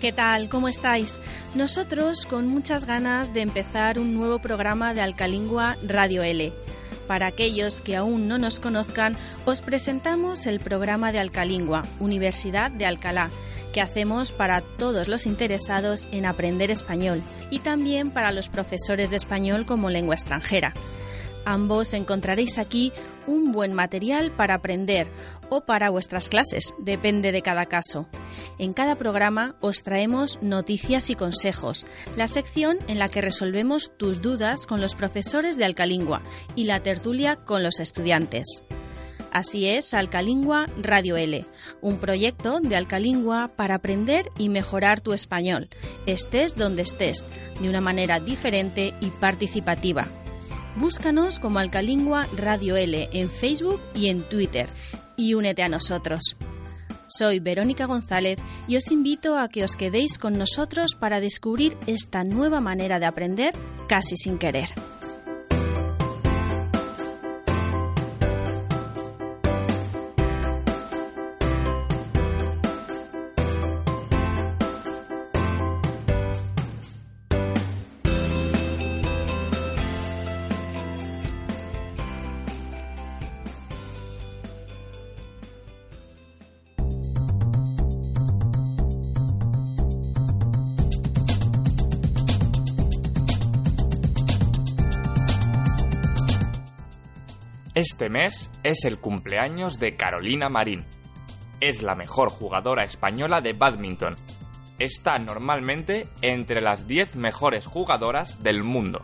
¿Qué tal? ¿Cómo estáis? Nosotros con muchas ganas de empezar un nuevo programa de Alcalingua Radio L. Para aquellos que aún no nos conozcan, os presentamos el programa de Alcalingua, Universidad de Alcalá, que hacemos para todos los interesados en aprender español y también para los profesores de español como lengua extranjera. Ambos encontraréis aquí un buen material para aprender o para vuestras clases, depende de cada caso. En cada programa os traemos noticias y consejos, la sección en la que resolvemos tus dudas con los profesores de Alcalingua y la tertulia con los estudiantes. Así es Alcalingua Radio L, un proyecto de Alcalingua para aprender y mejorar tu español, estés donde estés, de una manera diferente y participativa Búscanos como Alcalingua Radio L en Facebook y en Twitter y únete a nosotros. Soy Verónica González y os invito a que os quedéis con nosotros para descubrir esta nueva manera de aprender casi sin querer. Este mes es el cumpleaños de Carolina Marín. Es la mejor jugadora española de badminton. Está normalmente entre las 10 mejores jugadoras del mundo.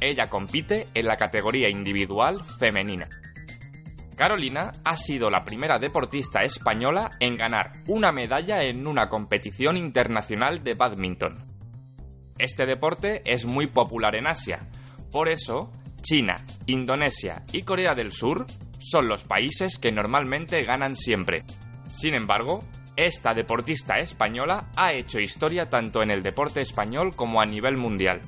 Ella compite en la categoría individual femenina. Carolina ha sido la primera deportista española en ganar una medalla en una competición internacional de badminton. Este deporte es muy popular en Asia, por eso China, Indonesia y Corea del Sur son los países que normalmente ganan siempre. Sin embargo, esta deportista española ha hecho historia tanto en el deporte español como a nivel mundial.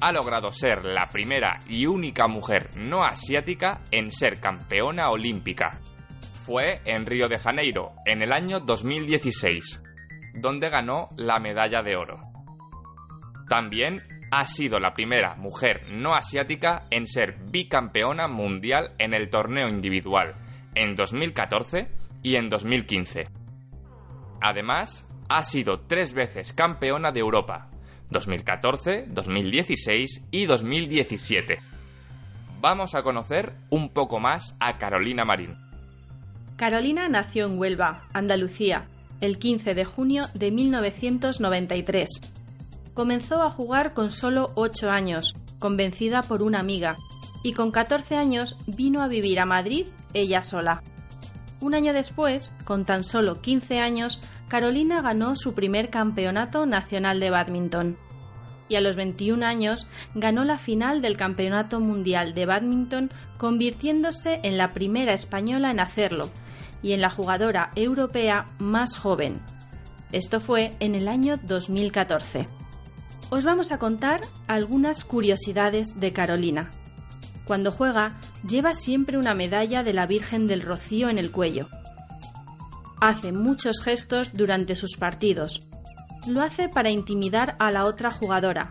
Ha logrado ser la primera y única mujer no asiática en ser campeona olímpica. Fue en Río de Janeiro, en el año 2016, donde ganó la medalla de oro. También ha sido la primera mujer no asiática en ser bicampeona mundial en el torneo individual en 2014 y en 2015. Además, ha sido tres veces campeona de Europa, 2014, 2016 y 2017. Vamos a conocer un poco más a Carolina Marín. Carolina nació en Huelva, Andalucía, el 15 de junio de 1993 comenzó a jugar con solo 8 años, convencida por una amiga, y con 14 años vino a vivir a Madrid ella sola. Un año después, con tan solo 15 años, Carolina ganó su primer campeonato nacional de badminton. Y a los 21 años ganó la final del Campeonato Mundial de Badminton, convirtiéndose en la primera española en hacerlo y en la jugadora europea más joven. Esto fue en el año 2014 os vamos a contar algunas curiosidades de Carolina. Cuando juega, lleva siempre una medalla de la Virgen del Rocío en el cuello. Hace muchos gestos durante sus partidos. Lo hace para intimidar a la otra jugadora.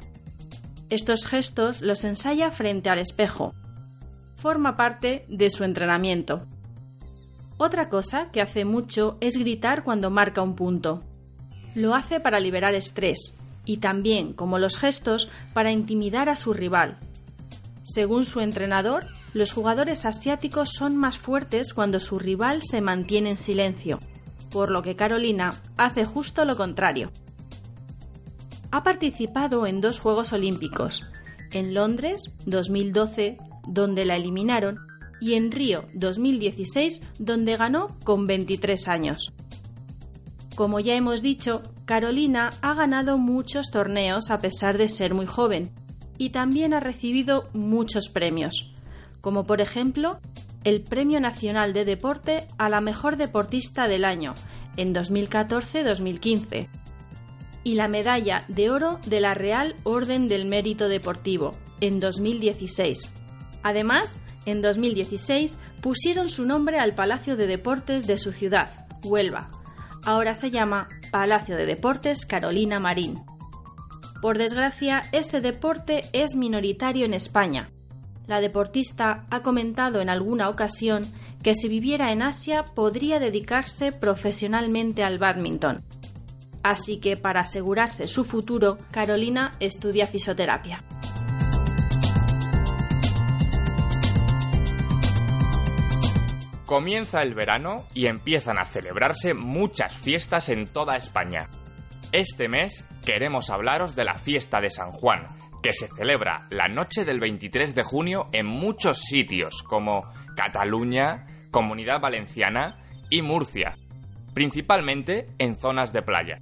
Estos gestos los ensaya frente al espejo. Forma parte de su entrenamiento. Otra cosa que hace mucho es gritar cuando marca un punto. Lo hace para liberar estrés, y también, como los gestos, para intimidar a su rival. Según su entrenador, los jugadores asiáticos son más fuertes cuando su rival se mantiene en silencio, por lo que Carolina hace justo lo contrario. Ha participado en dos Juegos Olímpicos, en Londres 2012, donde la eliminaron, y en Río 2016, donde ganó con 23 años. Como ya hemos dicho, Carolina ha ganado muchos torneos a pesar de ser muy joven y también ha recibido muchos premios, como por ejemplo el Premio Nacional de Deporte a la Mejor Deportista del Año en 2014-2015 y la Medalla de Oro de la Real Orden del Mérito Deportivo en 2016. Además, en 2016 pusieron su nombre al Palacio de Deportes de su ciudad, Huelva, ahora se llama Palacio de Deportes Carolina Marín. Por desgracia, este deporte es minoritario en España. La deportista ha comentado en alguna ocasión que si viviera en Asia podría dedicarse profesionalmente al badminton. Así que para asegurarse su futuro, Carolina estudia fisioterapia. Comienza el verano y empiezan a celebrarse muchas fiestas en toda España. Este mes queremos hablaros de la fiesta de San Juan, que se celebra la noche del 23 de junio en muchos sitios como Cataluña, Comunidad Valenciana y Murcia, principalmente en zonas de playa.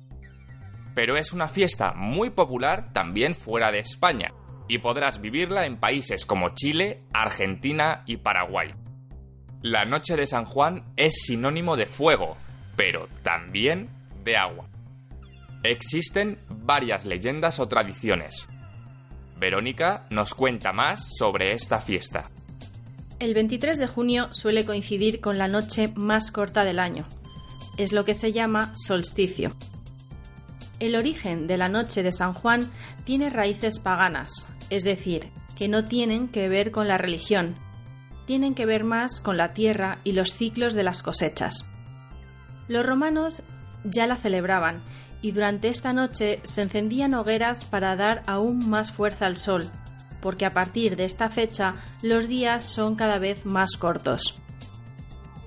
Pero es una fiesta muy popular también fuera de España, y podrás vivirla en países como Chile, Argentina y Paraguay. La noche de San Juan es sinónimo de fuego, pero también de agua. Existen varias leyendas o tradiciones. Verónica nos cuenta más sobre esta fiesta. El 23 de junio suele coincidir con la noche más corta del año. Es lo que se llama solsticio. El origen de la noche de San Juan tiene raíces paganas, es decir, que no tienen que ver con la religión, tienen que ver más con la tierra y los ciclos de las cosechas. Los romanos ya la celebraban y durante esta noche se encendían hogueras para dar aún más fuerza al sol, porque a partir de esta fecha los días son cada vez más cortos.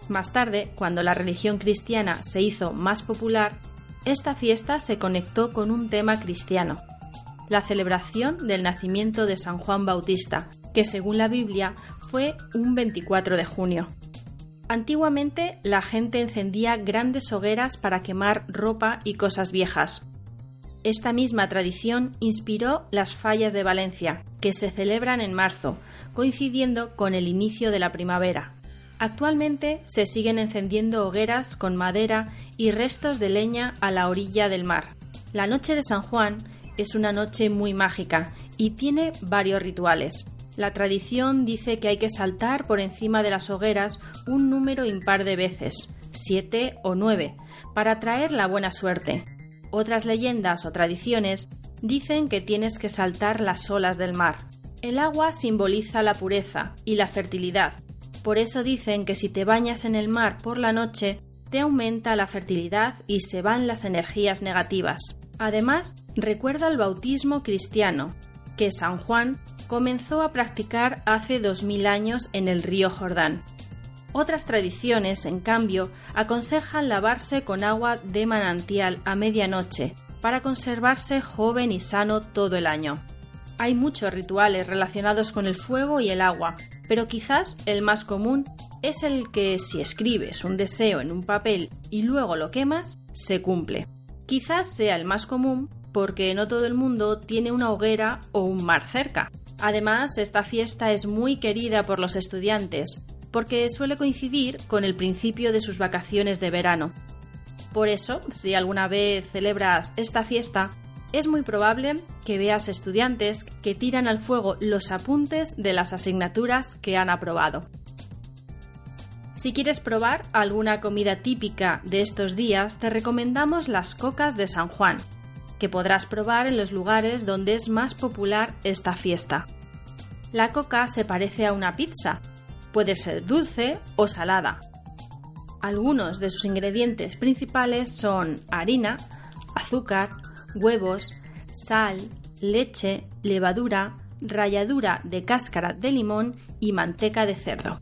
Más tarde, cuando la religión cristiana se hizo más popular, esta fiesta se conectó con un tema cristiano, la celebración del nacimiento de San Juan Bautista, que según la Biblia fue un 24 de junio. Antiguamente la gente encendía grandes hogueras para quemar ropa y cosas viejas. Esta misma tradición inspiró las fallas de Valencia, que se celebran en marzo, coincidiendo con el inicio de la primavera. Actualmente se siguen encendiendo hogueras con madera y restos de leña a la orilla del mar. La noche de San Juan es una noche muy mágica y tiene varios rituales. La tradición dice que hay que saltar por encima de las hogueras un número impar de veces, siete o nueve, para traer la buena suerte. Otras leyendas o tradiciones dicen que tienes que saltar las olas del mar. El agua simboliza la pureza y la fertilidad. Por eso dicen que si te bañas en el mar por la noche, te aumenta la fertilidad y se van las energías negativas. Además, recuerda el bautismo cristiano, que San Juan comenzó a practicar hace 2000 años en el río Jordán. Otras tradiciones, en cambio, aconsejan lavarse con agua de manantial a medianoche para conservarse joven y sano todo el año. Hay muchos rituales relacionados con el fuego y el agua, pero quizás el más común es el que si escribes un deseo en un papel y luego lo quemas, se cumple. Quizás sea el más común porque no todo el mundo tiene una hoguera o un mar cerca. Además, esta fiesta es muy querida por los estudiantes, porque suele coincidir con el principio de sus vacaciones de verano. Por eso, si alguna vez celebras esta fiesta, es muy probable que veas estudiantes que tiran al fuego los apuntes de las asignaturas que han aprobado. Si quieres probar alguna comida típica de estos días, te recomendamos las cocas de San Juan, que podrás probar en los lugares donde es más popular esta fiesta. La coca se parece a una pizza, puede ser dulce o salada. Algunos de sus ingredientes principales son harina, azúcar, huevos, sal, leche, levadura, ralladura de cáscara de limón y manteca de cerdo.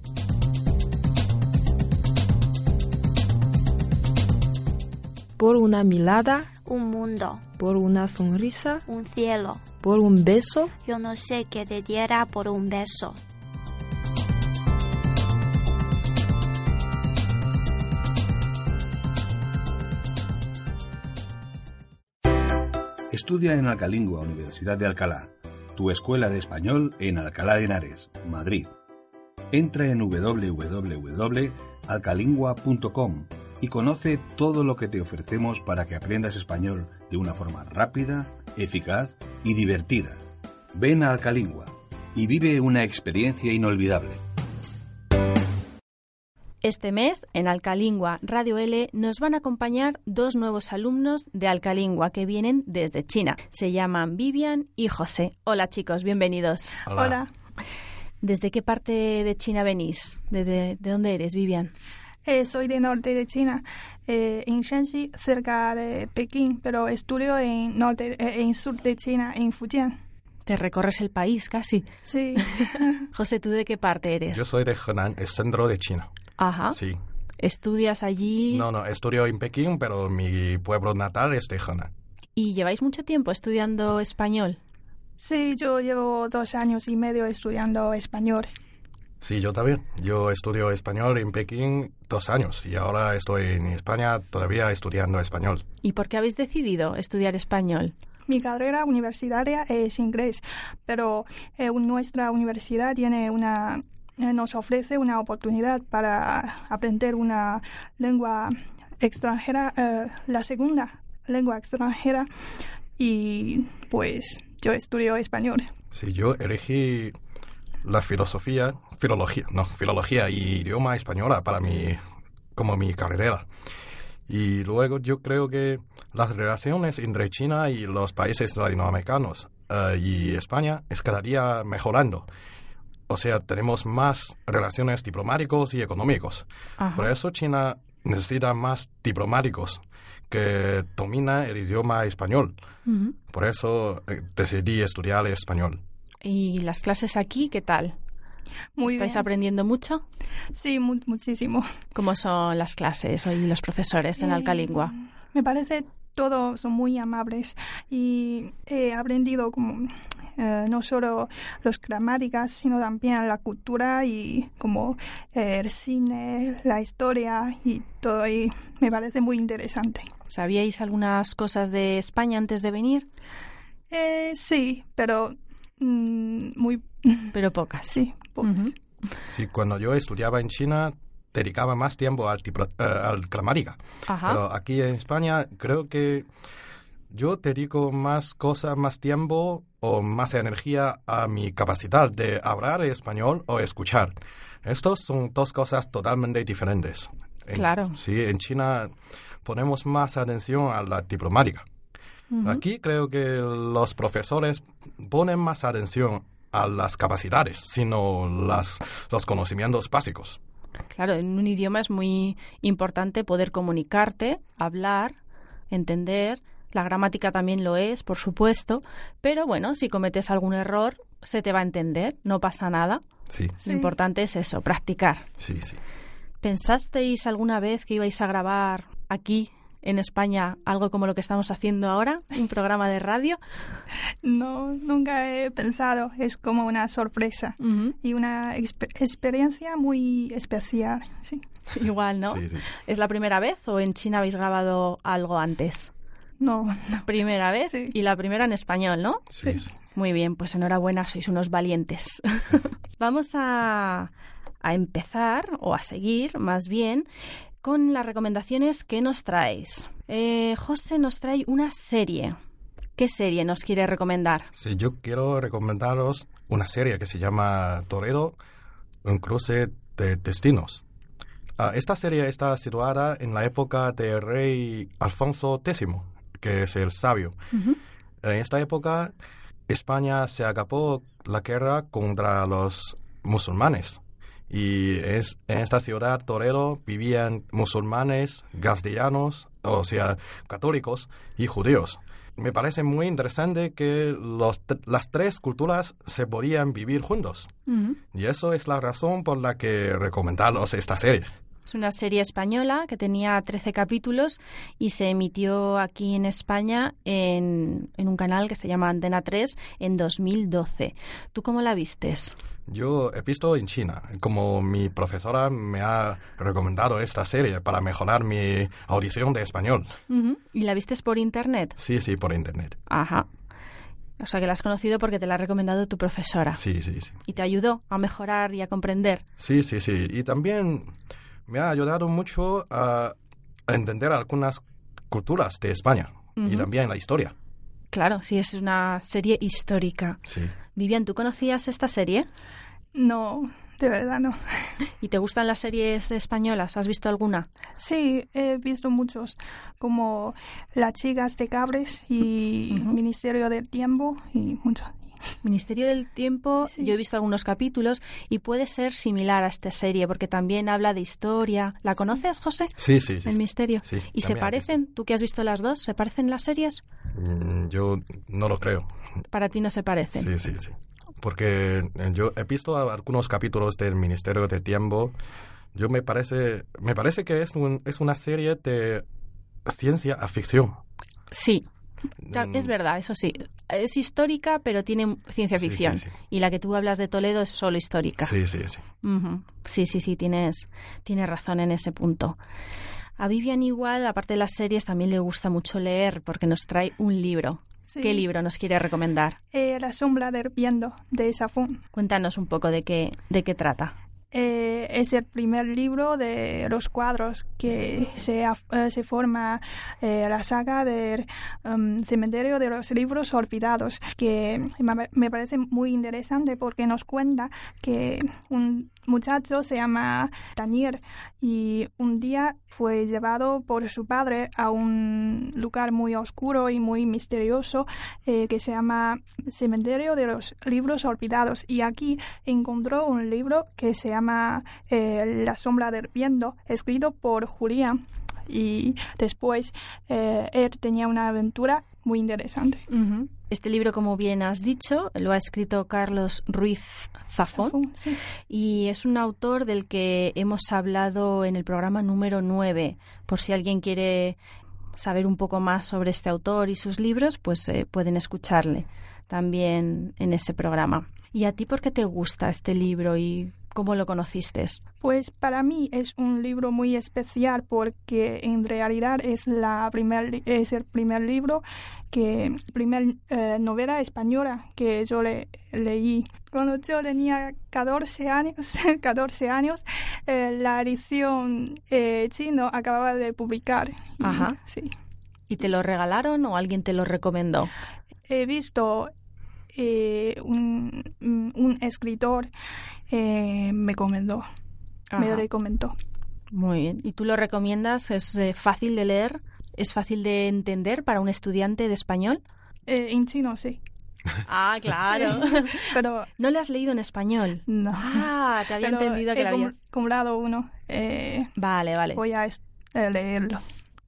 Por una mirada un mundo, por una sonrisa, un cielo. por un beso. Yo no sé qué te diera por un beso. Estudia en Alcalingua, Universidad de Alcalá, tu escuela de español en Alcalá de Henares, Madrid. Entra en www.alcalingua.com y conoce todo lo que te ofrecemos para que aprendas español de una forma rápida, eficaz y divertida. Ven a Alcalingua y vive una experiencia inolvidable. Este mes, en Alcalingua Radio L, nos van a acompañar dos nuevos alumnos de Alcalingua que vienen desde China. Se llaman Vivian y José. Hola chicos, bienvenidos. Hola. ¿Desde qué parte de China venís? ¿De, de, de dónde eres, Vivian? Eh, soy de norte de China, eh, en Shanxi, cerca de Pekín, pero estudio en norte, eh, en sur de China, en Fujian. Te recorres el país casi. Sí. José, ¿tú de qué parte eres? Yo soy de Henan, el centro de China. Ajá. Sí. ¿Estudias allí? No, no, estudio en Pekín, pero mi pueblo natal es de Henan. ¿Y lleváis mucho tiempo estudiando español? Sí, yo llevo dos años y medio estudiando español. Sí, yo también. Yo estudio español en Pekín dos años y ahora estoy en España todavía estudiando español. ¿Y por qué habéis decidido estudiar español? Mi carrera universitaria es inglés, pero eh, nuestra universidad tiene una eh, nos ofrece una oportunidad para aprender una lengua extranjera, eh, la segunda lengua extranjera, y pues yo estudio español. Sí, yo elegí la filosofía, filología, no, filología y idioma española para mi, como mi carrera. Y luego yo creo que las relaciones entre China y los países latinoamericanos eh, y España es cada día mejorando. O sea, tenemos más relaciones diplomáticos y económicos. Ajá. Por eso China necesita más diplomáticos que domina el idioma español. Por eso eh, decidí estudiar español. ¿Y las clases aquí qué tal? Muy ¿Estáis bien. aprendiendo mucho? Sí, mu- muchísimo. ¿Cómo son las clases y los profesores en Eh, Alcalingua? Me parece todos son muy amables y he aprendido como eh, no solo los gramáticas, sino también la cultura y como eh, el cine, la historia y todo y me parece muy interesante. ¿Sabíais algunas cosas de España antes de venir? Eh, sí, pero mm, muy Pero pocas. sí. pocas. Sí, cuando yo estudiaba en China dedicaba más tiempo al, eh, al gramática. Ajá. Pero aquí en España creo que yo dedico más cosas, más tiempo o más energía a mi capacidad de hablar español o escuchar. Estos son dos cosas totalmente diferentes. En- Claro. Sí, en China ponemos más atención a la diplomática. Aquí creo que los profesores ponen más atención a las capacidades, sino las, los conocimientos básicos. Claro, en un idioma es muy importante poder comunicarte, hablar, entender. La gramática también lo es, por supuesto. Pero bueno, si cometes algún error, se te va a entender, no pasa nada. Sí, Sí. Lo importante es eso, practicar. sí, sí. ¿Pensasteis alguna vez que ibais a grabar aquí en España algo como lo que estamos haciendo ahora, un programa de radio? No, nunca he pensado, es como una sorpresa y una expe- experiencia muy especial, sí. Igual, ¿no? Sí, sí. ¿Es la primera vez o en China habéis grabado algo antes? No, no. Primera vez Sí. y la primera en español, ¿no? Sí, sí. Muy bien, pues enhorabuena, sois unos valientes. Vamos a, a empezar, o a seguir más bien, con las recomendaciones que nos traéis. Eh, José nos trae una serie. ¿Qué serie nos quiere recomendar? Sí, yo quiero recomendaros una serie que se llama Torero, un cruce de destinos. Ah, esta serie está situada en la época del rey Alfonso X, que es el sabio. En esta época, España se acabó la guerra contra los musulmanes. Y es, en esta ciudad Torero vivían musulmanes, castellanos, o sea, católicos y judíos. Me parece muy interesante que los las tres culturas se podían vivir juntos. Y eso es la razón por la que recomendaros esta serie. Es una serie española que tenía 13 capítulos y se emitió aquí en España en, en un canal que se llama Antena 3 en 2012. ¿Tú cómo la vistes? Yo he visto en China, como mi profesora me ha recomendado esta serie para mejorar mi audición de español. Ujú. ¿Y la vistes por internet? Sí, sí, por internet. Ajá. O sea que la has conocido porque te la ha recomendado tu profesora. Sí, sí, sí. Y te ayudó a mejorar y a comprender. Sí, sí, sí. Y también me ha ayudado mucho a entender algunas culturas de España y también la historia. Claro, sí, es una serie histórica. Sí. Vivian, ¿tú conocías esta serie? No, de verdad no. ¿Y te gustan las series españolas? ¿Has visto alguna? Sí, he visto muchos, como Las chicas de Cabres y. Ministerio del Tiempo y muchos. Ministerio del Tiempo, Sí. yo he visto algunos capítulos y puede ser similar a esta serie porque también habla de historia. ¿La conoces, José? Sí, sí, sí. El misterio. Sí, ¿Y se parecen? ¿Tú que has visto las dos? ¿Se parecen las series? Mm, Yo no lo creo. Para ti no se parecen. Sí, sí, sí. Porque eh, yo he visto algunos capítulos del Ministerio de Tiempo. Yo me parece, me parece que es, un- es una serie de ciencia a ficción. Sí, es verdad, eso sí. Es histórica, pero tiene ciencia Sí, sí, ficción. sí. Y la que tú hablas de Toledo es solo histórica. Sí, sí, sí. Ujú. Sí, sí, sí, tienes, tienes razón en ese punto. A Vivian igual, aparte de las series, también le gusta mucho leer porque nos trae un libro. Sí. ¿Qué libro nos quiere recomendar? Eh, la sombra del viento de Safón. Cuéntanos un poco de qué, de qué trata. Eh, es el primer libro de los cuadros que se, eh, se forma eh, la saga del em, cementerio de los libros olvidados, que me parece muy interesante porque nos cuenta que un muchacho se llama Daniel y un día fue llevado por su padre a un lugar muy oscuro y muy misterioso eh, que se llama Cementerio de los Libros Olvidados y aquí encontró un libro que se llama eh, La sombra del viento escrito por Julián y después eh, él tenía una aventura muy interesante. Este libro, como bien has dicho, lo ha escrito Carlos Ruiz Zafón Sí. y es un autor del que hemos hablado en el programa número 9. Por si alguien quiere saber un poco más sobre este autor y sus libros, pues eh, pueden escucharle también en ese programa. ¿Y a ti por qué te gusta este libro y cómo lo conociste? Pues para mí es un libro muy especial porque en realidad es la primer es el primer libro que primer eh, novela española que yo le, leí cuando yo tenía 14 años 14 años eh, la edición eh, chino acababa de publicar y, Ajá. sí ¿Y te lo regalaron o alguien te lo recomendó? he visto eh, un, un escritor eh, me comentó me recomendó Muy bien. ¿Y tú lo recomiendas? ¿Es eh, fácil de leer? ¿Es fácil de entender para un estudiante de español? Eh, en chino sí Ah, claro. pero ¿No lo has leído en español? no Ah, te había Pero entendido que lo habías... comprado uno. Eh, Vale, vale. voy a es- leerlo.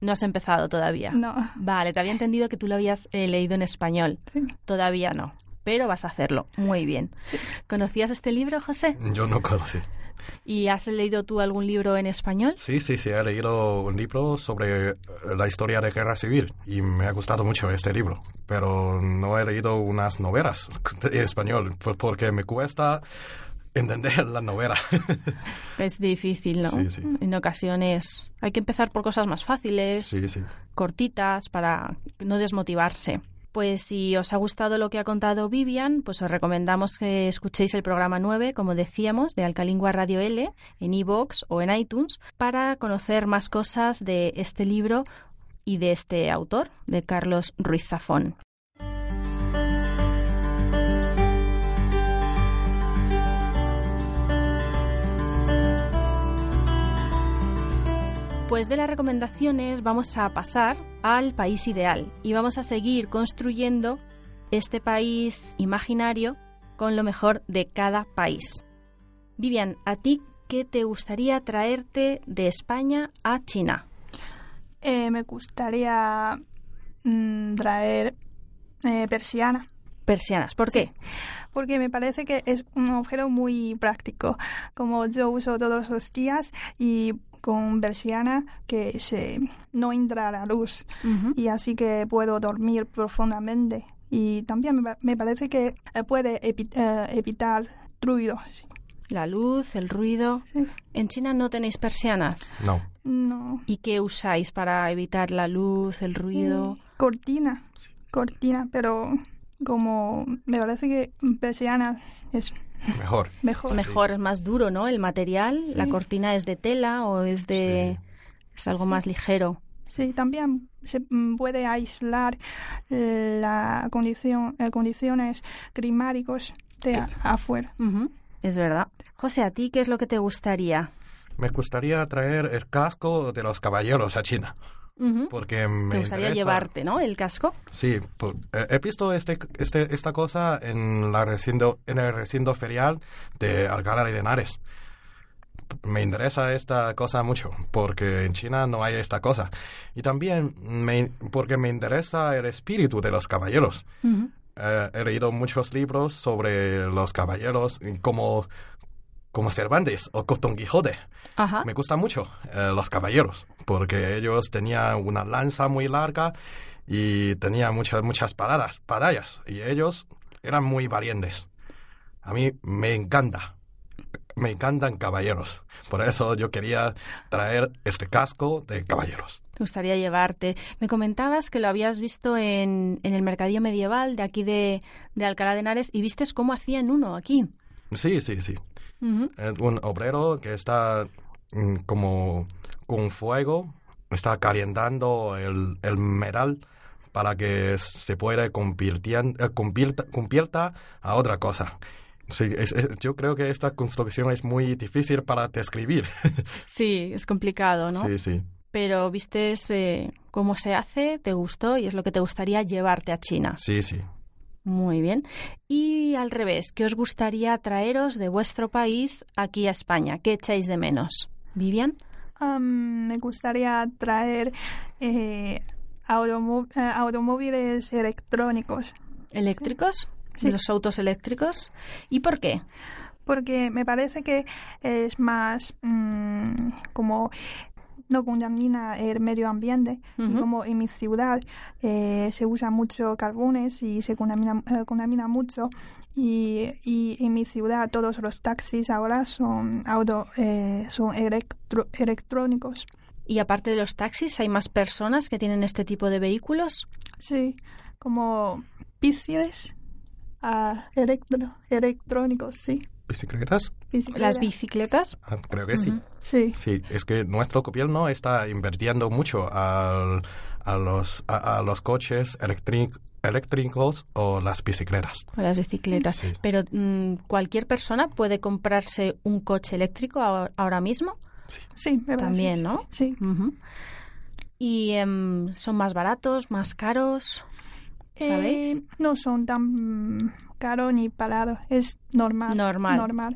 No has empezado todavía. No. Vale, te había entendido que tú lo habías eh, leído en español. Sí. Todavía no. Pero vas a hacerlo. Muy bien. Sí. ¿Conocías este libro, José? Yo no conocí. ¿Y has leído tú algún libro en español? Sí, sí, sí, he leído un libro sobre eh, la historia de guerra civil y me ha gustado mucho este libro, pero no he leído unas novelas en español por- porque me cuesta entender la novela. Es difícil, ¿no? Sí, sí. En ocasiones hay que empezar por cosas más fáciles. sí, sí. cortitas para no desmotivarse. Pues si os ha gustado lo que ha contado Vivian, pues os recomendamos que escuchéis el programa 9, como decíamos, de Alcalingua Radio L, en iVoox o en iTunes, para conocer más cosas de este libro y de este autor, de Carlos Ruiz Zafón. Pues de las recomendaciones vamos a pasar al país ideal y vamos a seguir construyendo este país imaginario con lo mejor de cada país. Vivian, ¿a ti qué te gustaría traerte de España a China? Eh, me gustaría mm, traer eh, persiana. Persianas, ¿por qué? Porque me parece que es un objeto muy práctico. Como yo uso todos los días y con persiana que se no entra la luz. Y así que puedo dormir profundamente. Y también me, pa- me parece que eh, puede evi- eh, evitar ruido. sí. La luz, el ruido. Sí. En China no tenéis persianas. No. No. ¿Y qué usáis para evitar la luz, el ruido? Eh, cortina. Cortina, pero como me parece que persiana es Mejor. mejor. Mejor, es más duro, ¿no? El material. La cortina es de tela o es de... Es algo más ligero. Sí, también se puede aislar la condición, eh, condiciones climáticas de a- afuera. Es verdad. José, ¿a ti qué es lo que te gustaría? Me gustaría traer el casco de los caballeros a China. Ujú. Porque me Te gustaría interesa- llevarte, ¿no? El casco. Sí, por- eh, he visto este, este, esta cosa en, la recinto, en el recinto ferial de Alcalá de Henares. Me interesa esta cosa mucho, porque en China no hay esta cosa. Y también me, porque me interesa el espíritu de los caballeros. Ujú. Eh, he leído muchos libros sobre los caballeros, y como, como Cervantes o como Don Quijote. Ajá. Me gustan mucho eh, los caballeros, porque ellos tenían una lanza muy larga y tenían muchas, muchas paradas, batallas, y ellos eran muy valientes. A mí me encanta, me encantan caballeros. Por eso yo quería traer este casco de caballeros. Te gustaría llevarte. Me comentabas que lo habías visto en, en el mercadillo medieval de aquí de, de Alcalá de Henares y vistes cómo hacían uno aquí. Sí, sí, sí. Eh, un obrero que está mm, como con fuego, está calentando el, el metal para que se pueda convirtien- eh, convierta, convierta a otra cosa. Sí, es- es- yo creo que esta construcción es muy difícil para describir. Sí, es complicado, ¿no? Sí, sí. Pero vistes eh, cómo se hace, te gustó y es lo que te gustaría llevarte a China. Sí, sí. Muy bien. Y al revés, ¿qué os gustaría traeros de vuestro país aquí a España? ¿Qué echáis de menos? ¿Vivian? Am, me gustaría traer eh, automó- eh, automóviles electrónicos ¿Eléctricos? Sí. ¿De los autos eléctricos? ¿Y por qué? porque me parece que es más mm, como no contamina el medio ambiente. Y como en mi ciudad eh, se usa mucho carbones y se contamina, eh, contamina mucho y, y en mi ciudad todos los taxis ahora son auto eh, son electro- electrónicos. Y aparte de los taxis, ¿hay más personas que tienen este tipo de vehículos? sí como bicicletas ah, electro- electrónicos sí ¿Bicicletas? ¿Las bicicletas? Ah, creo que sí. Sí Sí, es que nuestro gobierno está invirtiendo mucho al- a, los, a, a los coches electri- eléctricos o las bicicletas. O las bicicletas. Sí. Pero mm, cualquier persona puede comprarse un coche eléctrico ahora- ahora mismo. sí me También, ¿no? sí. Y em, son más baratos, más caros. ¿Sabéis? Eh, no son tan caros ni parados, es normal. Normal. Normal.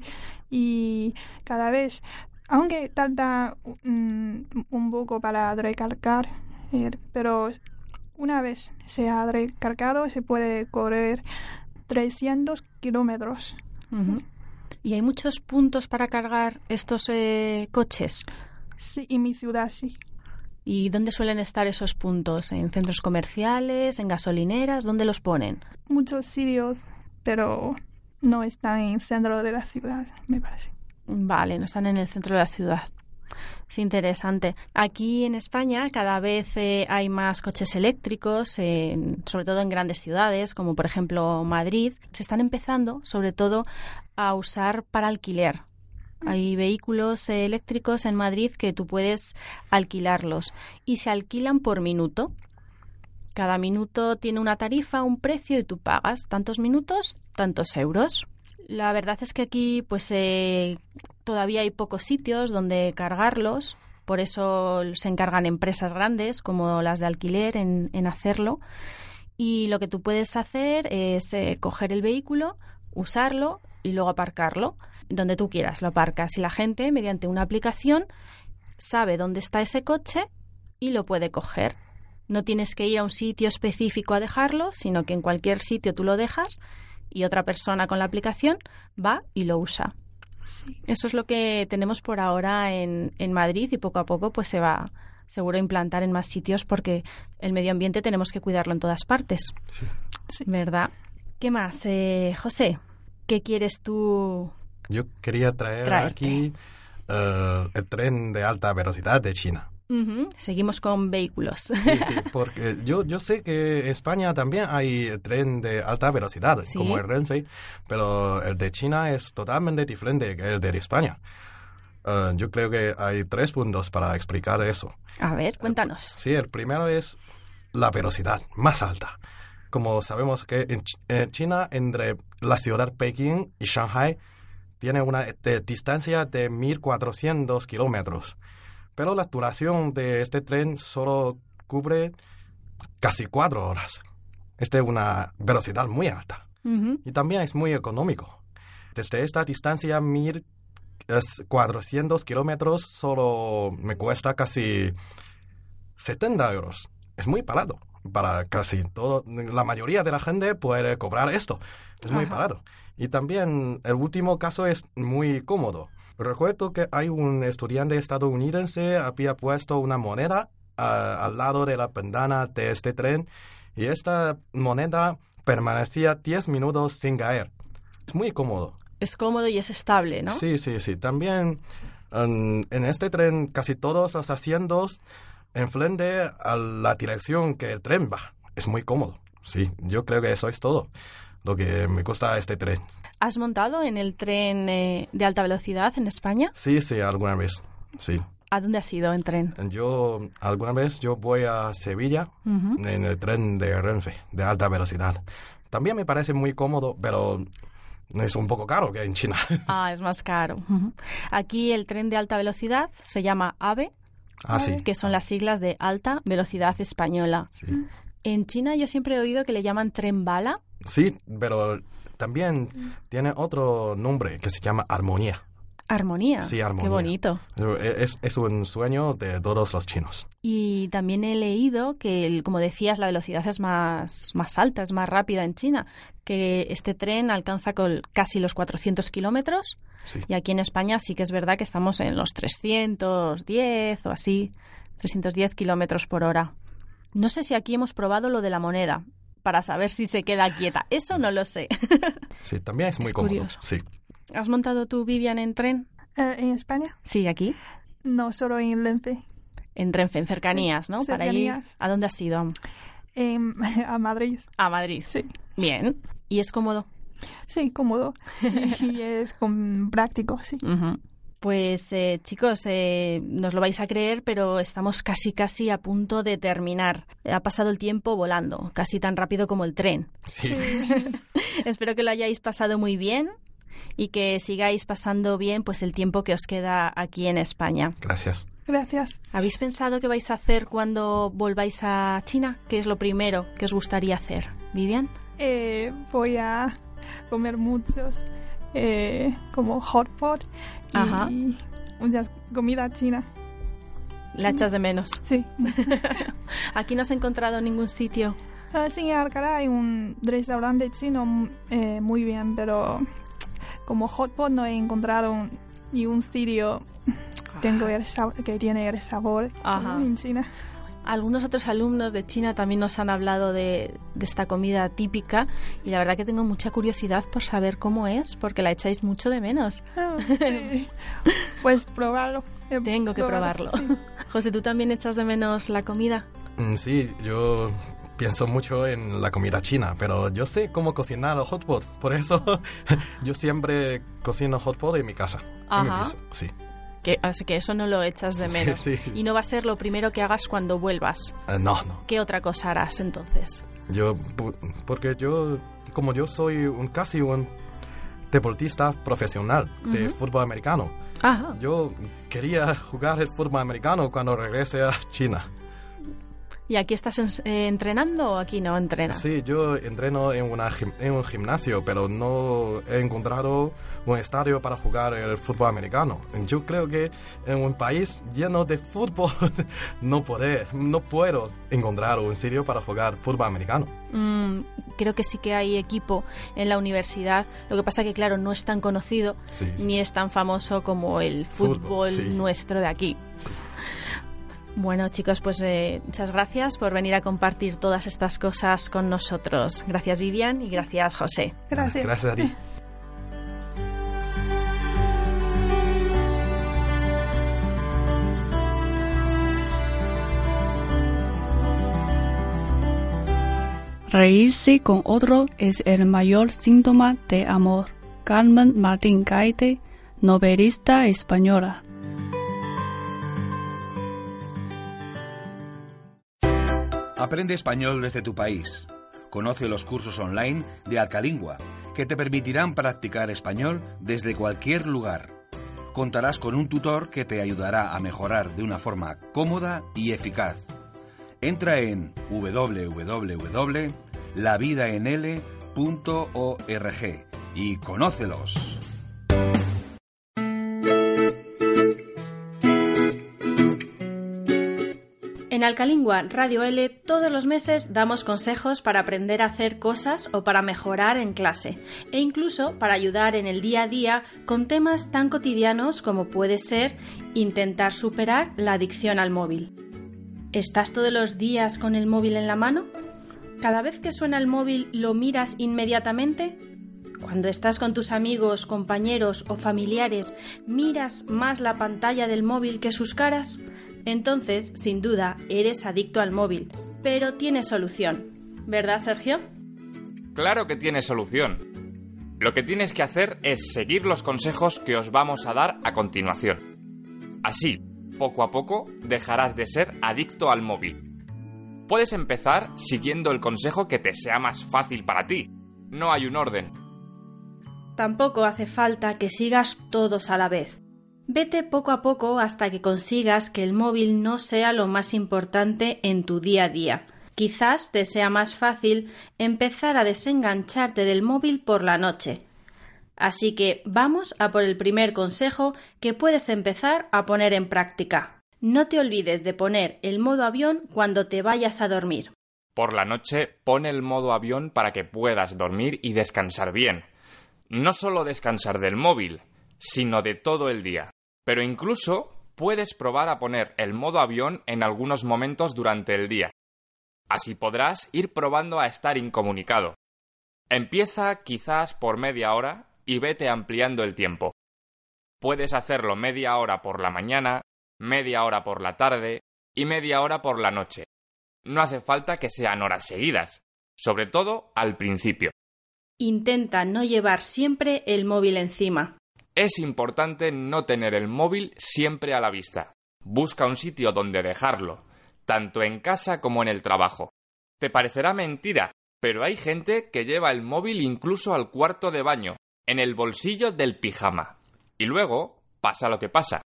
Y cada vez, aunque tarda un poco para recargar, eh, pero una vez se ha recargado se puede correr 300 kilómetros. ¿Y hay muchos puntos para cargar estos eh, coches? Sí, en mi ciudad sí. ¿Y dónde suelen estar esos puntos? ¿En centros comerciales? ¿En gasolineras? ¿Dónde los ponen? Muchos sitios, pero no están en el centro de la ciudad, me parece. Vale, no están en el centro de la ciudad. Es interesante. Aquí en España cada vez eh, hay más coches eléctricos, en- sobre todo en grandes ciudades, como por ejemplo Madrid. Se están empezando, sobre todo, a usar para alquiler. Hay vehículos eh, eléctricos en Madrid que tú puedes alquilarlos y se alquilan por minuto. Cada minuto tiene una tarifa, un precio y tú pagas tantos minutos, tantos euros. La verdad es que aquí pues eh, todavía hay pocos sitios donde cargarlos, por eso se encargan empresas grandes como las de alquiler en, hacerlo. Y lo que tú puedes hacer es eh, coger el vehículo, usarlo y luego aparcarlo donde tú quieras. Lo aparcas y la gente, mediante una aplicación, sabe dónde está ese coche y lo puede coger. No tienes que ir a un sitio específico a dejarlo, sino que en cualquier sitio tú lo dejas y otra persona con la aplicación va y lo usa. Sí. Eso es lo que tenemos por ahora en, en Madrid y poco a poco pues se va seguro a implantar en más sitios porque el medio ambiente tenemos que cuidarlo en todas partes. Sí. Sí. ¿Verdad? ¿Qué más? Eh, José, ¿qué quieres tú? Yo quería traer Traerte. aquí eh, el tren de alta velocidad de China. Ujú, Seguimos con vehículos. Sí, sí, porque yo, yo sé que en España también hay tren de alta velocidad, Sí. como el Renfe, pero el de China es totalmente diferente que el de España. Eh, yo creo que hay tres puntos para explicar eso. A ver, cuéntanos. Sí, el primero es la velocidad más alta. Como sabemos que en Ch- en China, entre la ciudad Pekín y Shanghai, tiene una de distancia de 1.400 kilómetros. Pero la duración de este tren solo cubre casi cuatro horas. Es de una velocidad muy alta. Y también es muy económico. Desde esta distancia, 1.400 kilómetros, solo me cuesta casi 70 euros. Es muy barato. Para casi todo, la mayoría de la gente puede cobrar esto. Es muy Ajá. barato. Y también el último caso es muy cómodo. Recuerdo que hay un estudiante estadounidense había puesto una moneda ah, al lado de la ventana de este tren y esta moneda permanecía 10 minutos sin caer. Es muy cómodo. Es cómodo y es estable, ¿no? Sí, sí, sí. También en, en este tren casi todos los asientos enfrente a la dirección que el tren va. Es muy cómodo. Sí, yo creo que eso es todo lo que me gusta este tren. ¿Has montado en el tren eh, de alta velocidad en España? Sí, sí, alguna vez. Sí. ¿A dónde has ido en tren? Yo, alguna vez yo voy a Sevilla en el tren de Renfe, de alta velocidad. También me parece muy cómodo, pero es un poco caro que en China. Ah, es más caro. Aquí el tren de alta velocidad se llama AVE, ah, sí. que son las siglas de Alta Velocidad Española. Sí. En China yo siempre he oído que le llaman tren bala. Sí, pero también tiene otro nombre que se llama armonía. Armonía. Sí, armonía. Qué bonito. Es, es un sueño de todos los chinos. Y también he leído que, el- como decías, la velocidad es más, más alta, es más rápida en China, que este tren alcanza col- casi los 400 kilómetros Sí. y aquí en España sí que es verdad que estamos en los 310 o así, 310 kilómetros por hora. No sé si aquí hemos probado lo de la moneda para saber si se queda quieta. Eso no lo sé. Sí, también es muy Es cómodo. curioso. Sí. ¿Has montado tú, Vivian, en tren? Eh, ¿En España? Sí, aquí. No, solo en Renfe. En Renfe, en cercanías, Sí, ¿no? Para ir. cercanías. ¿A dónde has ido? En- a Madrid. A Madrid. Sí. Bien. ¿Y es cómodo? Sí, cómodo. Y es con práctico, sí. Ujú. Pues eh, chicos, eh, nos lo vais a creer, pero estamos casi casi a punto de terminar. Ha pasado el tiempo volando, casi tan rápido como el tren. Sí. Espero que lo hayáis pasado muy bien y que sigáis pasando bien pues el tiempo que os queda aquí en España. Gracias. Gracias. ¿Habéis pensado qué vais a hacer cuando volváis a China? ¿Qué es lo primero que os gustaría hacer? Vivian? Eh, voy a comer muchos eh, como hot pot y Ajá. muchas comida china. La echas de menos. Sí. Aquí no has encontrado ningún sitio. Ah, sí, en Alcalá hay un restaurante chino eh, muy bien, pero como hot pot no he encontrado ni un sitio tengo el sab- que tiene el sabor Ajá. en China. Algunos otros alumnos de China también nos han hablado de, de esta comida típica y la verdad que tengo mucha curiosidad por saber cómo es, porque la echáis mucho de menos. Ah, sí. Pues probarlo. Eh, Tengo que probarlo. sí. José, ¿tú también echas de menos la comida? Mm, Sí, yo pienso mucho en la comida china, pero yo sé cómo cocinar el hot pot. Por eso yo siempre cocino hot pot en mi casa. En mi Ajá. piso. Sí. Que, así que eso no lo echas de Sí, menos. sí. Y no va a ser lo primero que hagas cuando vuelvas. Eh, no, no. ¿Qué otra cosa harás entonces? Yo, porque yo, como yo soy un casi un deportista profesional de Ujú. fútbol americano, Ajá. yo quería jugar el fútbol americano cuando regrese a China. ¿Y aquí estás eh, entrenando o aquí no entrenas? Sí, yo entreno en, una en un gimnasio, pero no he encontrado un estadio para jugar el fútbol americano. Yo creo que en un país lleno de fútbol no, podré, no puedo encontrar un sitio para jugar fútbol americano. Mm, creo que sí que hay equipo en la universidad. Lo que pasa que, claro, no es tan conocido Sí, sí. ni es tan famoso como el fútbol, Fútbol, sí. nuestro de aquí. Bueno, chicos, pues eh, muchas gracias por venir a compartir todas estas cosas con nosotros. Gracias, Vivian, y gracias, José. Gracias. Gracias a ti. Reírse con otro es el mayor síntoma de amor. Carmen Martín Gaite, novelista española. Aprende español desde tu país. Conoce los cursos online de Alcalingua, que te permitirán practicar español desde cualquier lugar. Contarás con un tutor que te ayudará a mejorar de una forma cómoda y eficaz. Entra en www.lavidaenl.org y conócelos. En Alcalingua Radio L todos los meses damos consejos para aprender a hacer cosas o para mejorar en clase e incluso para ayudar en el día a día con temas tan cotidianos como puede ser intentar superar la adicción al móvil. ¿Estás todos los días con el móvil en la mano? ¿Cada vez que suena el móvil lo miras inmediatamente? Cuando estás con tus amigos, compañeros o familiares, ¿miras más la pantalla del móvil que sus caras? Entonces, sin duda, eres adicto al móvil, pero tiene solución. ¿Verdad, Sergio? Claro que tiene solución. Lo que tienes que hacer es seguir los consejos que os vamos a dar a continuación. Así, poco a poco, dejarás de ser adicto al móvil. Puedes empezar siguiendo el consejo que te sea más fácil para ti. No hay un orden. Tampoco hace falta que sigas todos a la vez. Vete poco a poco hasta que consigas que el móvil no sea lo más importante en tu día a día. Quizás te sea más fácil empezar a desengancharte del móvil por la noche. Así que vamos a por el primer consejo que puedes empezar a poner en práctica. No te olvides de poner el modo avión cuando te vayas a dormir. Por la noche pon el modo avión para que puedas dormir y descansar bien. No solo descansar del móvil, sino de todo el día pero incluso puedes probar a poner el modo avión en algunos momentos durante el día. Así podrás ir probando a estar incomunicado. Empieza quizás por media hora y vete ampliando el tiempo. Puedes hacerlo media hora por la mañana, media hora por la tarde y media hora por la noche. No hace falta que sean horas seguidas, sobre todo al principio. Intenta no llevar siempre el móvil encima. Es importante no tener el móvil siempre a la vista. Busca un sitio donde dejarlo, tanto en casa como en el trabajo. Te parecerá mentira, pero hay gente que lleva el móvil incluso al cuarto de baño, en el bolsillo del pijama. Y luego pasa lo que pasa.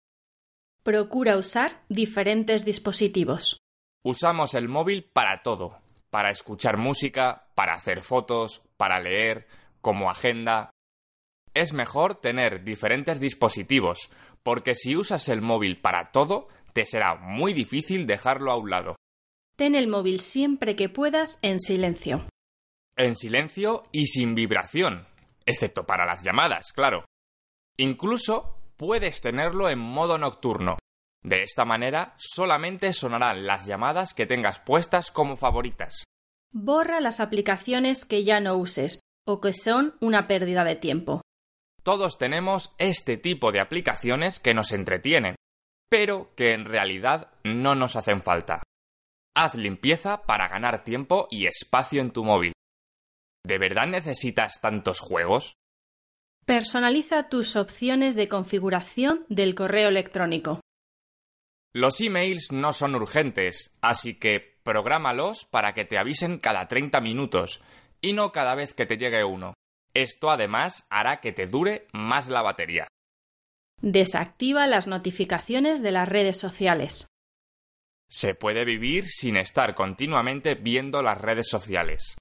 Procura usar diferentes dispositivos. Usamos el móvil para todo, para escuchar música, para hacer fotos, para leer, como agenda, es mejor tener diferentes dispositivos, porque si usas el móvil para todo, te será muy difícil dejarlo a un lado. Ten el móvil siempre que puedas en silencio. En silencio y sin vibración, excepto para las llamadas, claro. Incluso puedes tenerlo en modo nocturno. De esta manera solamente sonarán las llamadas que tengas puestas como favoritas. Borra las aplicaciones que ya no uses o que son una pérdida de tiempo. Todos tenemos este tipo de aplicaciones que nos entretienen, pero que en realidad no nos hacen falta. Haz limpieza para ganar tiempo y espacio en tu móvil. ¿De verdad necesitas tantos juegos? Personaliza tus opciones de configuración del correo electrónico. Los emails no son urgentes, así que prográmalos para que te avisen cada 30 minutos y no cada vez que te llegue uno. Esto además hará que te dure más la batería. Desactiva las notificaciones de las redes sociales. Se puede vivir sin estar continuamente viendo las redes sociales.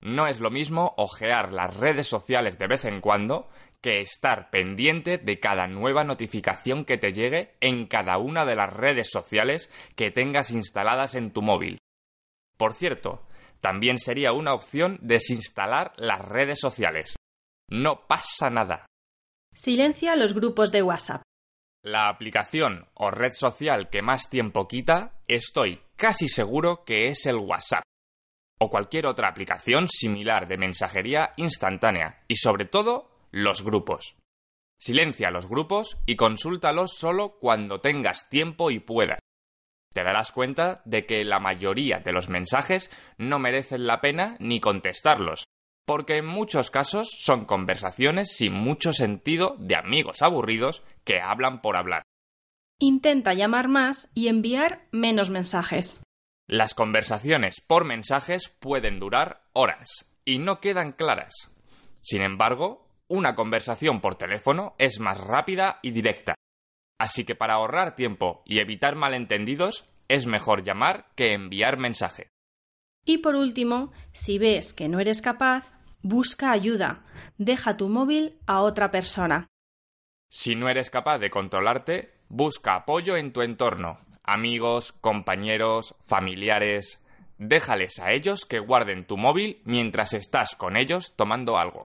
No es lo mismo ojear las redes sociales de vez en cuando que estar pendiente de cada nueva notificación que te llegue en cada una de las redes sociales que tengas instaladas en tu móvil. Por cierto, también sería una opción desinstalar las redes sociales. No pasa nada. Silencia los grupos de WhatsApp. La aplicación o red social que más tiempo quita, estoy casi seguro que es el WhatsApp. O cualquier otra aplicación similar de mensajería instantánea. Y sobre todo, los grupos. Silencia los grupos y consúltalos solo cuando tengas tiempo y puedas te darás cuenta de que la mayoría de los mensajes no merecen la pena ni contestarlos, porque en muchos casos son conversaciones sin mucho sentido de amigos aburridos que hablan por hablar. Intenta llamar más y enviar menos mensajes. Las conversaciones por mensajes pueden durar horas y no quedan claras. Sin embargo, una conversación por teléfono es más rápida y directa. Así que para ahorrar tiempo y evitar malentendidos, es mejor llamar que enviar mensaje. Y por último, si ves que no eres capaz, busca ayuda. Deja tu móvil a otra persona. Si no eres capaz de controlarte, busca apoyo en tu entorno. Amigos, compañeros, familiares. Déjales a ellos que guarden tu móvil mientras estás con ellos tomando algo.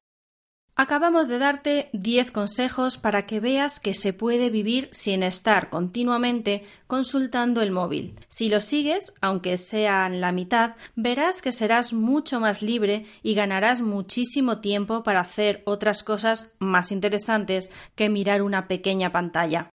Acabamos de darte 10 consejos para que veas que se puede vivir sin estar continuamente consultando el móvil. Si lo sigues, aunque sean la mitad, verás que serás mucho más libre y ganarás muchísimo tiempo para hacer otras cosas más interesantes que mirar una pequeña pantalla.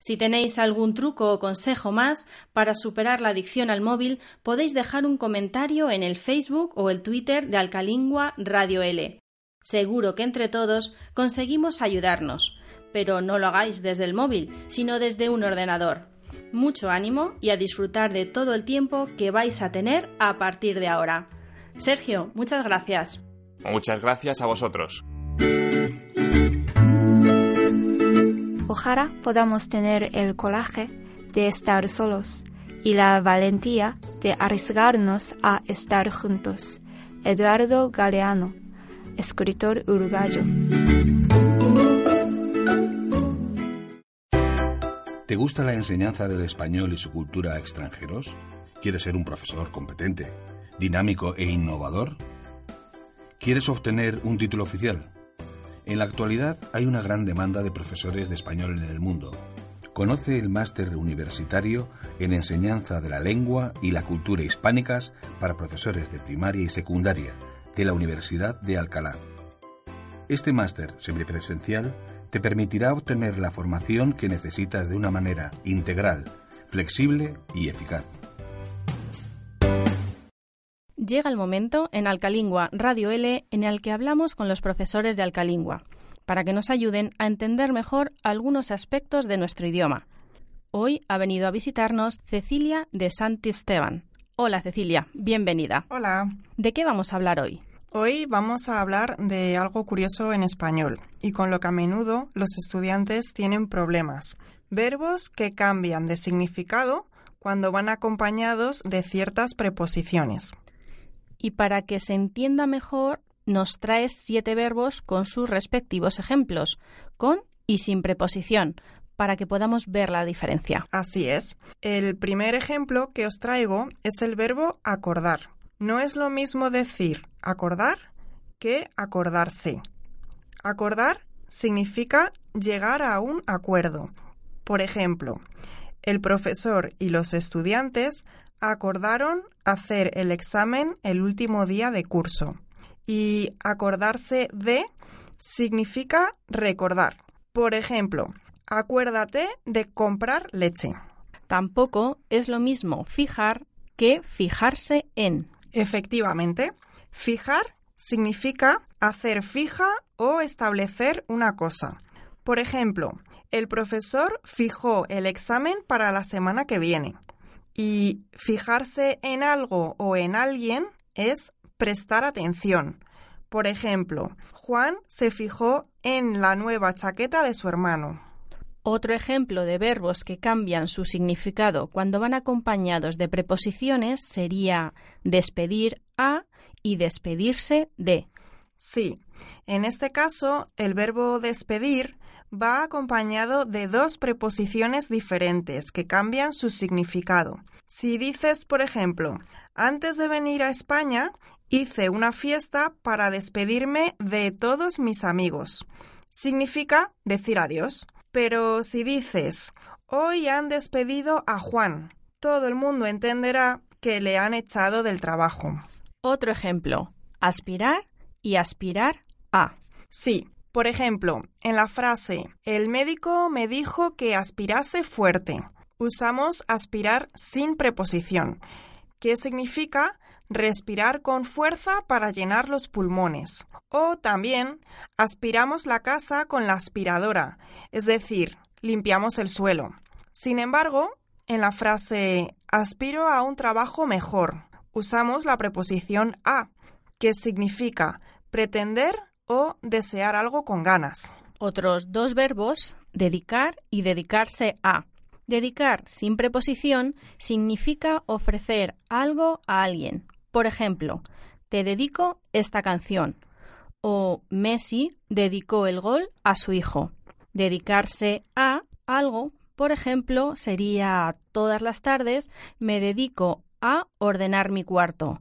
Si tenéis algún truco o consejo más para superar la adicción al móvil, podéis dejar un comentario en el Facebook o el Twitter de Alcalingua Radio L. Seguro que entre todos conseguimos ayudarnos, pero no lo hagáis desde el móvil, sino desde un ordenador. Mucho ánimo y a disfrutar de todo el tiempo que vais a tener a partir de ahora. Sergio, muchas gracias. Muchas gracias a vosotros. Ojalá podamos tener el coraje de estar solos y la valentía de arriesgarnos a estar juntos. Eduardo Galeano escritor uruguayo. ¿Te gusta la enseñanza del español y su cultura a extranjeros? ¿Quieres ser un profesor competente, dinámico e innovador? ¿Quieres obtener un título oficial? En la actualidad hay una gran demanda de profesores de español en el mundo. Conoce el máster universitario en enseñanza de la lengua y la cultura hispánicas para profesores de primaria y secundaria de la Universidad de Alcalá. Este máster semipresencial te permitirá obtener la formación que necesitas de una manera integral, flexible y eficaz. Llega el momento en Alcalingua Radio L en el que hablamos con los profesores de Alcalingua para que nos ayuden a entender mejor algunos aspectos de nuestro idioma. Hoy ha venido a visitarnos Cecilia de Santisteban. Hola Cecilia, bienvenida. Hola. ¿De qué vamos a hablar hoy? Hoy vamos a hablar de algo curioso en español y con lo que a menudo los estudiantes tienen problemas. Verbos que cambian de significado cuando van acompañados de ciertas preposiciones. Y para que se entienda mejor, nos traes siete verbos con sus respectivos ejemplos, con y sin preposición, para que podamos ver la diferencia. Así es. El primer ejemplo que os traigo es el verbo acordar. No es lo mismo decir acordar que acordarse. Acordar significa llegar a un acuerdo. Por ejemplo, el profesor y los estudiantes acordaron hacer el examen el último día de curso. Y acordarse de significa recordar. Por ejemplo, acuérdate de comprar leche. Tampoco es lo mismo fijar que fijarse en. Efectivamente, fijar significa hacer fija o establecer una cosa. Por ejemplo, el profesor fijó el examen para la semana que viene. Y fijarse en algo o en alguien es prestar atención. Por ejemplo, Juan se fijó en la nueva chaqueta de su hermano. Otro ejemplo de verbos que cambian su significado cuando van acompañados de preposiciones sería despedir a y despedirse de. Sí, en este caso el verbo despedir va acompañado de dos preposiciones diferentes que cambian su significado. Si dices, por ejemplo, antes de venir a España, hice una fiesta para despedirme de todos mis amigos. Significa decir adiós. Pero si dices, hoy han despedido a Juan, todo el mundo entenderá que le han echado del trabajo. Otro ejemplo, aspirar y aspirar a. Sí, por ejemplo, en la frase, el médico me dijo que aspirase fuerte. Usamos aspirar sin preposición, que significa respirar con fuerza para llenar los pulmones. O también aspiramos la casa con la aspiradora, es decir, limpiamos el suelo. Sin embargo, en la frase aspiro a un trabajo mejor, usamos la preposición a, que significa pretender o desear algo con ganas. Otros dos verbos, dedicar y dedicarse a. Dedicar sin preposición significa ofrecer algo a alguien. Por ejemplo, te dedico esta canción. O Messi dedicó el gol a su hijo. Dedicarse a algo, por ejemplo, sería todas las tardes me dedico a ordenar mi cuarto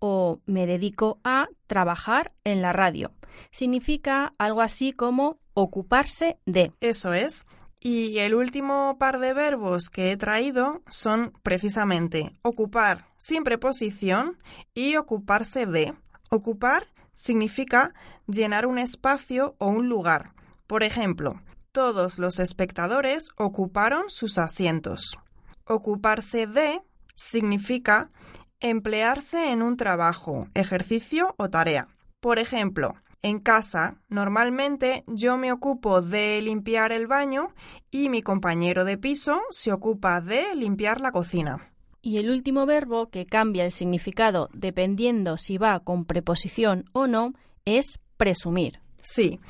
o me dedico a trabajar en la radio. Significa algo así como ocuparse de. Eso es. Y el último par de verbos que he traído son precisamente ocupar sin preposición y ocuparse de. Ocupar significa llenar un espacio o un lugar. Por ejemplo, todos los espectadores ocuparon sus asientos. Ocuparse de significa emplearse en un trabajo, ejercicio o tarea. Por ejemplo, en casa, normalmente yo me ocupo de limpiar el baño y mi compañero de piso se ocupa de limpiar la cocina. Y el último verbo que cambia el significado dependiendo si va con preposición o no es presumir. Sí.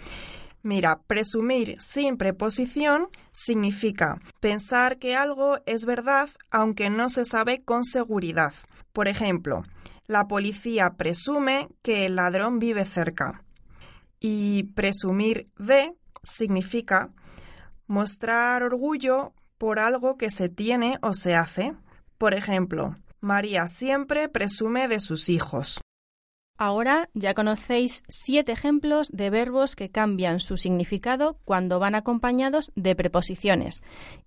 Mira, presumir sin preposición significa pensar que algo es verdad aunque no se sabe con seguridad. Por ejemplo, la policía presume que el ladrón vive cerca. Y presumir de significa mostrar orgullo por algo que se tiene o se hace. Por ejemplo, María siempre presume de sus hijos. Ahora ya conocéis siete ejemplos de verbos que cambian su significado cuando van acompañados de preposiciones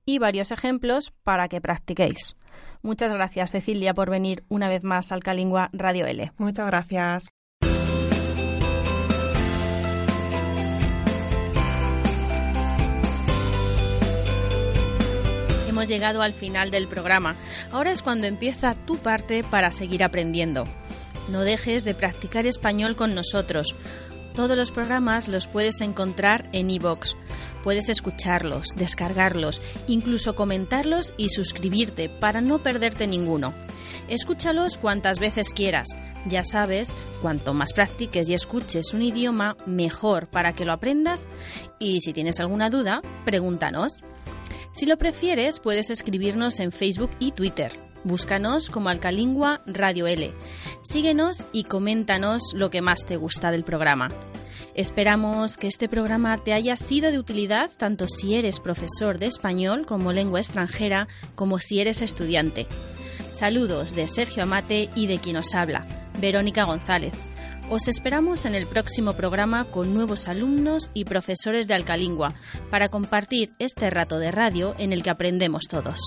y varios ejemplos para que practiquéis. Muchas gracias, Cecilia, por venir una vez más al Calingua Radio L. Muchas gracias. Hemos llegado al final del programa. Ahora es cuando empieza tu parte para seguir aprendiendo. No dejes de practicar español con nosotros. Todos los programas los puedes encontrar en iVoox. Puedes escucharlos, descargarlos, incluso comentarlos y suscribirte para no perderte ninguno. Escúchalos cuantas veces quieras. Ya sabes, cuanto más practiques y escuches un idioma, mejor para que lo aprendas. Y si tienes alguna duda, pregúntanos. Si lo prefieres, puedes escribirnos en Facebook y Twitter. Búscanos como Alcalingua Radio L. Síguenos y coméntanos lo que más te gusta del programa. Esperamos que este programa te haya sido de utilidad tanto si eres profesor de español como lengua extranjera como si eres estudiante. Saludos de Sergio Amate y de quien os habla, Verónica González. Os esperamos en el próximo programa con nuevos alumnos y profesores de Alcalingua para compartir este rato de radio en el que aprendemos todos.